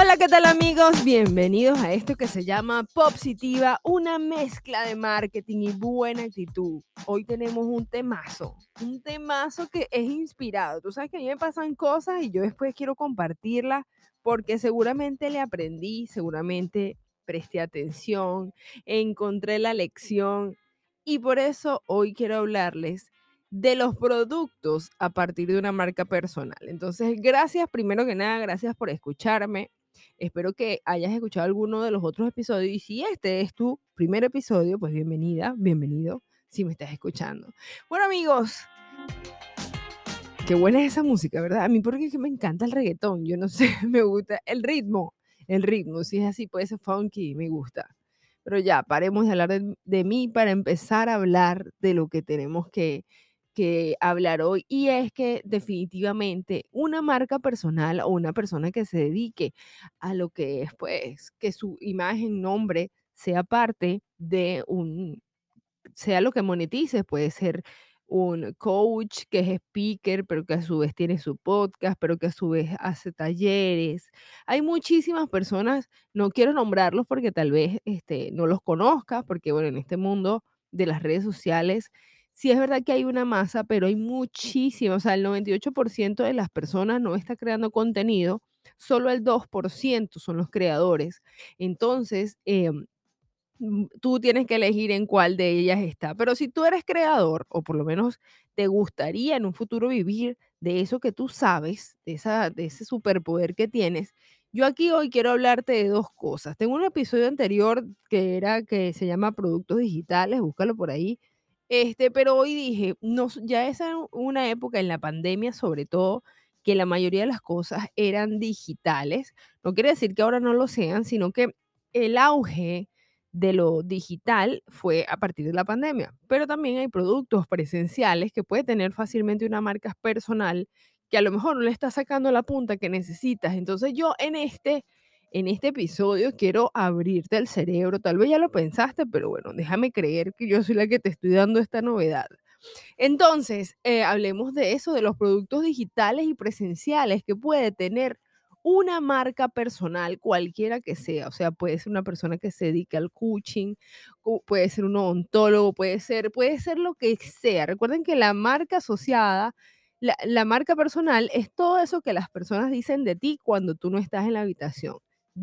Hola, ¿qué tal amigos? Bienvenidos a esto que se llama Popsitiva, una mezcla de marketing y buena actitud. Hoy tenemos un temazo, un temazo que es inspirado. Tú sabes que a mí me pasan cosas y yo después quiero compartirlas porque seguramente le aprendí, seguramente presté atención, encontré la lección y por eso hoy quiero hablarles de los productos a partir de una marca personal. Entonces, gracias primero que nada, gracias por escucharme. Espero que hayas escuchado alguno de los otros episodios y si este es tu primer episodio, pues bienvenida, bienvenido si me estás escuchando. Bueno amigos, qué buena es esa música, ¿verdad? A mí porque es que me encanta el reggaetón, yo no sé, me gusta el ritmo, el ritmo, si es así puede ser funky, me gusta. Pero ya, paremos de hablar de, de mí para empezar a hablar de lo que tenemos que, hablar hoy y es que definitivamente una marca personal o una persona que se dedique a lo que es pues que su imagen, nombre sea parte de un, sea lo que monetice, puede ser un coach que es speaker, pero que a su vez tiene su podcast, pero que a su vez hace talleres. Hay muchísimas personas, no quiero nombrarlos porque tal vez este, no los conozcas, porque bueno, en este mundo de las redes sociales sí es verdad que hay una masa, pero hay muchísimas, o sea, el 98% de las personas no está creando contenido, solo el 2% son los creadores. Entonces, em, mm, tú tienes que elegir en cuál de ellas está. Pero si tú eres creador, o por lo menos te gustaría en un futuro vivir de eso que tú sabes, de, esa, de ese superpoder que tienes, yo aquí hoy quiero hablarte de dos cosas. Tengo un episodio anterior que era que se llama Productos Digitales, búscalo por ahí este, pero hoy dije, no, ya es una época en la pandemia, sobre todo, que la mayoría de las cosas eran digitales. No quiere decir que ahora no lo sean, sino que el auge de lo digital fue a partir de la pandemia. Pero también hay productos presenciales que puede tener fácilmente una marca personal que a lo mejor no le está sacando la punta que necesitas. Entonces yo en este en este episodio quiero abrirte el cerebro. Tal vez ya lo pensaste, pero bueno, déjame creer que yo soy la que te estoy dando esta novedad. Entonces, eh, hablemos de eso, de los productos digitales y presenciales que puede tener una marca personal, cualquiera que sea. O sea, puede ser una persona que se dedica al coaching, puede ser un odontólogo, puede ser, puede ser lo que sea. Recuerden que la marca asociada la, la, marca personal es todo eso que las personas dicen de ti cuando tú no estás en la habitación.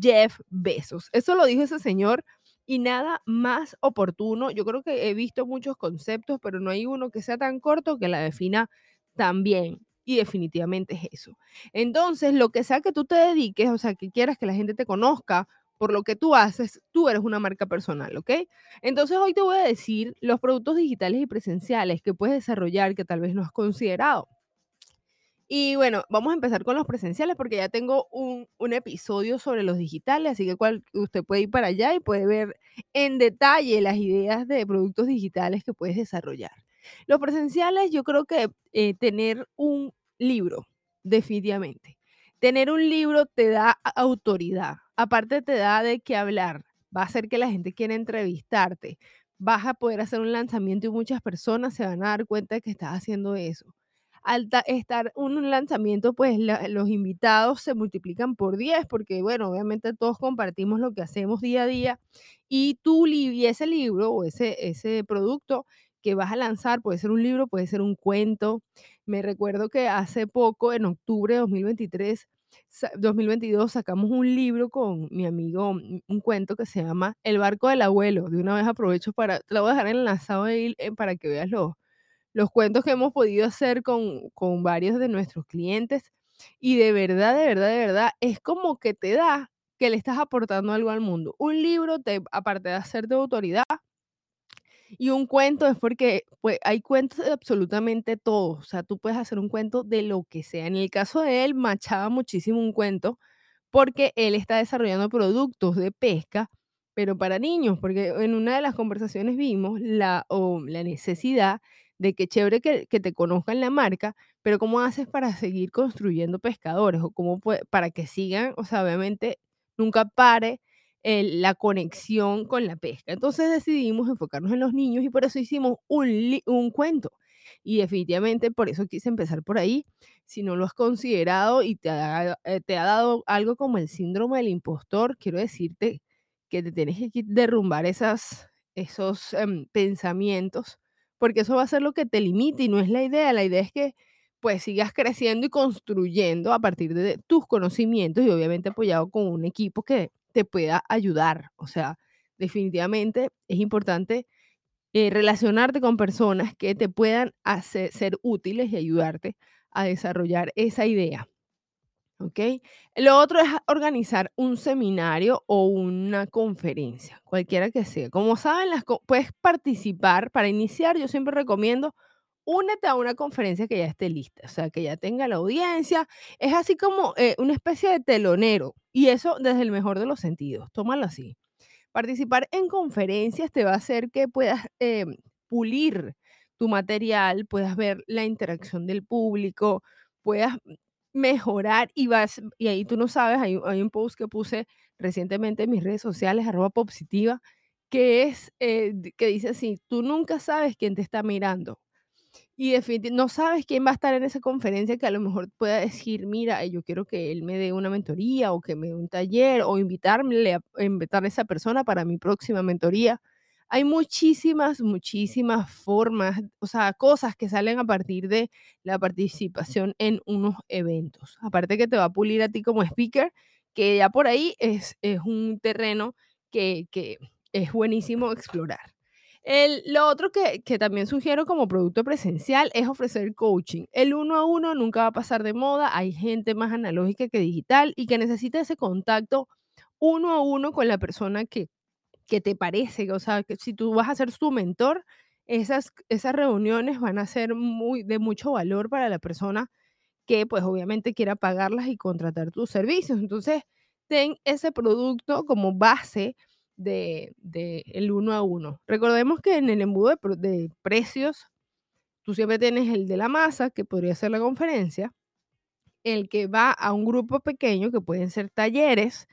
Jeff Bezos. Eso lo dijo ese señor y nada más oportuno. Yo creo que he visto muchos conceptos, pero no hay uno que sea tan corto que la defina tan bien. Y definitivamente es eso. Entonces, lo que sea que tú te dediques, o sea, que quieras que la gente te conozca por lo que tú haces, tú eres una marca personal, ¿ok? Entonces, hoy te voy a decir los productos digitales y presenciales que puedes desarrollar que tal vez no has considerado. Y bueno, vamos a empezar con los presenciales porque ya tengo un, episodio sobre los digitales, así que cual, usted puede ir para allá y puede ver en detalle las ideas de productos digitales que puedes desarrollar. Los presenciales, yo creo que eh, tener un libro, definitivamente. Tener un libro te da autoridad, aparte te da de qué hablar, va a hacer que la gente quiera entrevistarte, vas a poder hacer un lanzamiento y muchas personas se van a dar cuenta de que estás haciendo eso al estar un lanzamiento, pues los invitados se multiplican por 10, porque bueno, obviamente todos compartimos lo que hacemos día a día y tú y ese libro o ese, ese producto que vas a lanzar, puede ser un libro, puede ser un cuento. Me recuerdo que hace poco, en octubre de 2023, 2022 sacamos un libro con mi amigo, un cuento que se llama El barco del abuelo. De una vez aprovecho para, te lo voy a dejar enlazado eh, para que veas los, los cuentos que hemos podido hacer con, con varios de nuestros clientes. Y de verdad, de verdad, de verdad, es como que te da que le estás aportando algo al mundo. Un libro, te, aparte de hacer de autoridad, y un cuento es porque pues, hay cuentos de absolutamente todo. O sea, tú puedes hacer un cuento de lo que sea. En el caso de él, machaba muchísimo un cuento porque él está desarrollando productos de pesca, pero para niños, porque en una de las conversaciones vimos la, o la necesidad de que chévere que, te conozcan la marca, pero ¿cómo haces para seguir construyendo pescadores? O cómo para que sigan, o sea, obviamente nunca pare la conexión con la pesca. Entonces decidimos enfocarnos en los niños y por eso hicimos un, un cuento. Y definitivamente por eso quise empezar por ahí. Si no lo has considerado y te ha, eh, te ha dado algo como el síndrome del impostor, quiero decirte que te tienes que derrumbar esas, esos em, pensamientos, porque eso va a ser lo que te limite y no es la idea. La idea es que pues sigas creciendo y construyendo a partir de tus conocimientos y obviamente apoyado con un equipo que te pueda ayudar. O sea, definitivamente es importante eh, relacionarte con personas que te puedan hacer, ser útiles y ayudarte a desarrollar esa idea. ¿Ok? Lo otro es organizar un seminario o una conferencia, cualquiera que sea. Como saben, puedes participar. Para iniciar, yo siempre recomiendo únete a una conferencia que ya esté lista, o sea, que ya tenga la audiencia. Es así como eh, una especie de telonero y eso desde el mejor de los sentidos. Tómalo así. Participar en conferencias te va a hacer que puedas eh, pulir tu material, puedas ver la interacción del público, puedas mejorar y vas, y ahí tú no sabes, hay, un post que puse recientemente en mis redes sociales, arroba positiva, que es, eh, que dice así, tú nunca sabes quién te está mirando y definitivamente no sabes quién va a estar en esa conferencia que a lo mejor pueda decir, mira, yo quiero que él me dé una mentoría o que me dé un taller o invitarme a, invitar a esa persona para mi próxima mentoría. Hay muchísimas, muchísimas formas, o sea, cosas que salen a partir de la participación en unos eventos. Aparte que te va a pulir a ti como speaker, que ya por ahí es, es un terreno que, que es buenísimo explorar lo otro que, que, también sugiero como producto presencial es ofrecer coaching. El uno a uno nunca va a pasar de moda. Hay gente más analógica que digital y que necesita ese contacto uno a uno con la persona que, que te parece. O sea, que si tú vas a ser su mentor, esas, esas reuniones van a ser muy, de mucho valor para la persona que pues obviamente quiera pagarlas y contratar tus servicios. Entonces, ten ese producto como base de, el uno a uno. Recordemos que en el embudo de, precios, tú siempre tienes el de la masa, que podría ser la conferencia, el que va a un grupo pequeño, que pueden ser talleres,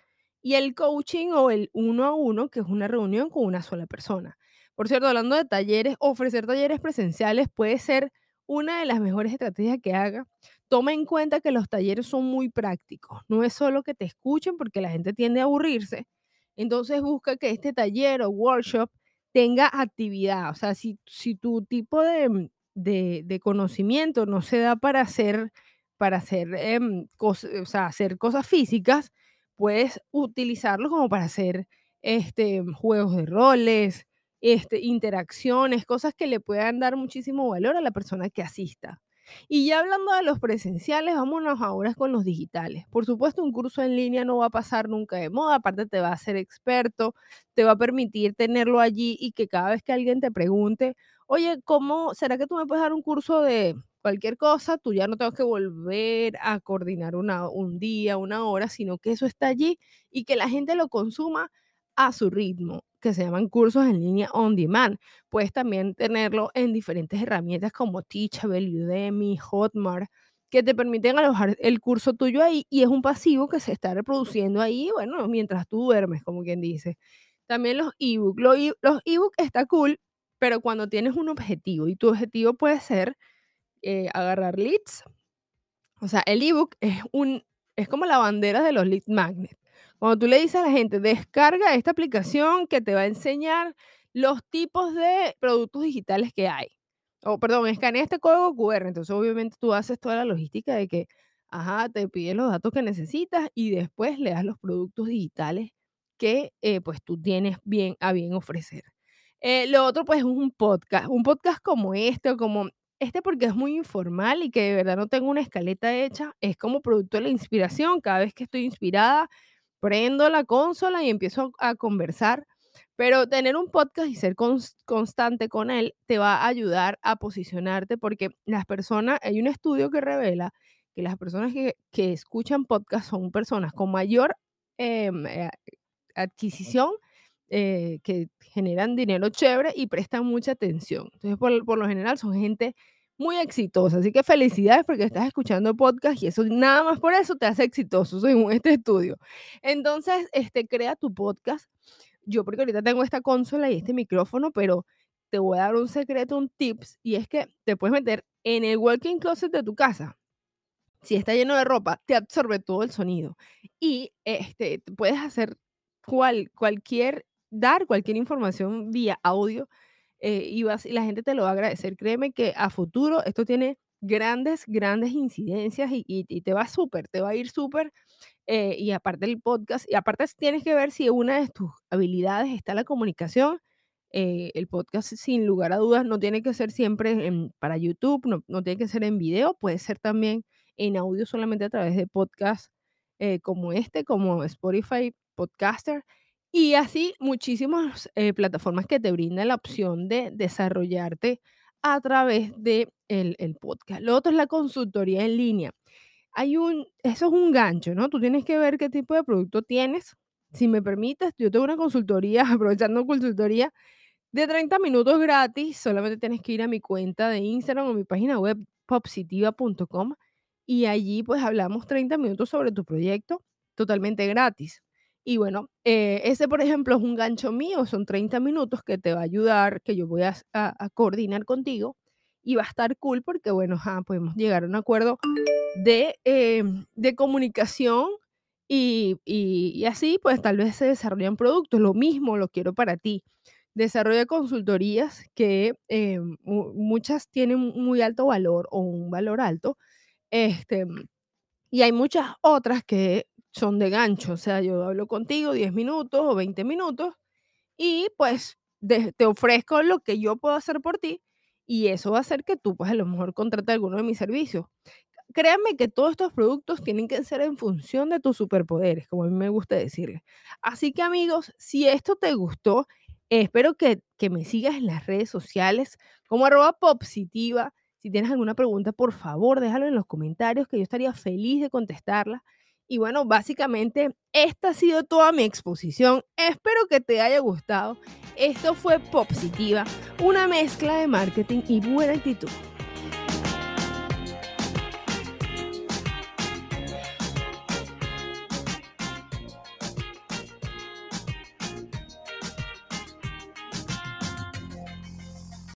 y el coaching o el uno a uno, que es una reunión con una sola persona. Por cierto, hablando de talleres, ofrecer talleres presenciales puede ser una de las mejores estrategias que haga. Toma en cuenta que los talleres son muy prácticos. No es solo que te escuchen porque la gente tiende a aburrirse, entonces busca que este taller o workshop tenga actividad. O sea, si, si tu tipo de, mm, de, conocimiento no se da para hacer, para hacer, sea, hacer cosas físicas, puedes utilizarlo como para hacer este, juegos de roles, este, interacciones, cosas que le puedan dar muchísimo valor a la persona que asista. Y ya hablando de los presenciales, vámonos ahora con los digitales. Por supuesto, un curso en línea no va a pasar nunca de moda, aparte te va a hacer experto, te va a permitir tenerlo allí y que cada vez que alguien te pregunte, oye, ¿cómo será que tú me puedes dar un curso de cualquier cosa? Tú ya no tengo que volver a coordinar una, un día, una hora, sino que eso está allí y que la gente lo consuma a su ritmo que se llaman cursos en línea on demand. Puedes también tenerlo en diferentes herramientas como Teachable, Udemy, Hotmart, que te permiten alojar el curso tuyo ahí y es un pasivo que se está reproduciendo ahí, bueno, mientras tú duermes, como quien dice. También los ebooks. Los ebooks está cool, pero cuando tienes un objetivo y tu objetivo puede ser eh, agarrar leads. O sea, el ebook es un es como la bandera de los lead magnets. Cuando tú le dices a la gente, descarga esta aplicación que te va a enseñar los tipos de productos digitales que hay. O, perdón, escanea este código QR. Entonces, obviamente, tú haces toda la logística de que, ajá, te pide los datos que necesitas y después le das los productos digitales que, eh, pues, tú tienes bien a bien ofrecer. Eh, lo otro, pues, es un podcast. Un podcast como este o como este porque es muy informal y que de verdad no tengo una escaleta hecha. Es como producto de la inspiración. Cada vez que estoy inspirada, prendo la consola y empiezo a conversar. Pero tener un podcast y ser constante con él te va a ayudar a posicionarte porque las personas, hay un estudio que revela que las personas que, escuchan podcast son personas con mayor em, eh, adquisición, eh, que generan dinero chévere y prestan mucha atención. Entonces, por, por lo general, son gente muy exitosa. Así que felicidades porque estás escuchando podcast y eso nada más por eso te hace exitoso según este estudio. Entonces, este, crea tu podcast. Yo porque ahorita tengo esta consola y este micrófono, pero te voy a dar un secreto, un tips, y es que te puedes meter en el walking closet de tu casa. Si está lleno de ropa, te absorbe todo el sonido. Y este, puedes hacer cual, cualquier, dar cualquier información vía audio eh, y, vas, la gente te lo va a agradecer. Créeme que a futuro esto tiene grandes, grandes incidencias y, y te va súper, te va a ir súper eh, y aparte el podcast, y aparte tienes que ver si una de tus habilidades está la comunicación. Eh, el podcast, sin lugar a dudas, no tiene que ser siempre para YouTube, no, tiene que ser en video, puede ser también en audio solamente a través de podcasts como este, como Spotify Podcaster. Y así muchísimas plataformas que te brindan la opción de desarrollarte a través de el, el podcast. Lo otro es la consultoría en línea hay un, eso es un gancho, ¿no? Tú tienes que ver qué tipo de producto tienes. Si me permites, yo tengo una consultoría, aprovechando consultoría, de 30 minutos gratis. Solamente tienes que ir a mi cuenta de Instagram o mi página web popsitiva.com y allí pues hablamos 30 minutos sobre tu proyecto totalmente gratis. Y bueno, eh, ese por ejemplo es un gancho mío, son 30 minutos que te va a ayudar, que yo voy a, coordinar contigo y va a estar cool porque bueno, podemos llegar a un acuerdo Em, de, comunicación y, y, así pues tal vez se desarrollan productos. Lo mismo lo quiero para ti. Desarrolla consultorías que em, muchas tienen muy alto valor o un valor alto. Este, y hay muchas otras que son de gancho. O sea, yo hablo contigo 10 minutos o 20 minutos y pues te ofrezco lo que yo puedo hacer por ti y eso va a hacer que tú pues a lo mejor contrates alguno de mis servicios créanme que todos estos productos tienen que ser en función de tus superpoderes, como a mí me gusta decirle. Así que amigos, si esto te gustó, espero que, que me sigas en las redes sociales como arroba positiva. Si tienes alguna pregunta, por favor, déjalo en los comentarios que yo estaría feliz de contestarla. Y bueno, básicamente esta ha sido toda mi exposición. Espero que te haya gustado. Esto fue Positiva, una mezcla de marketing y buena actitud.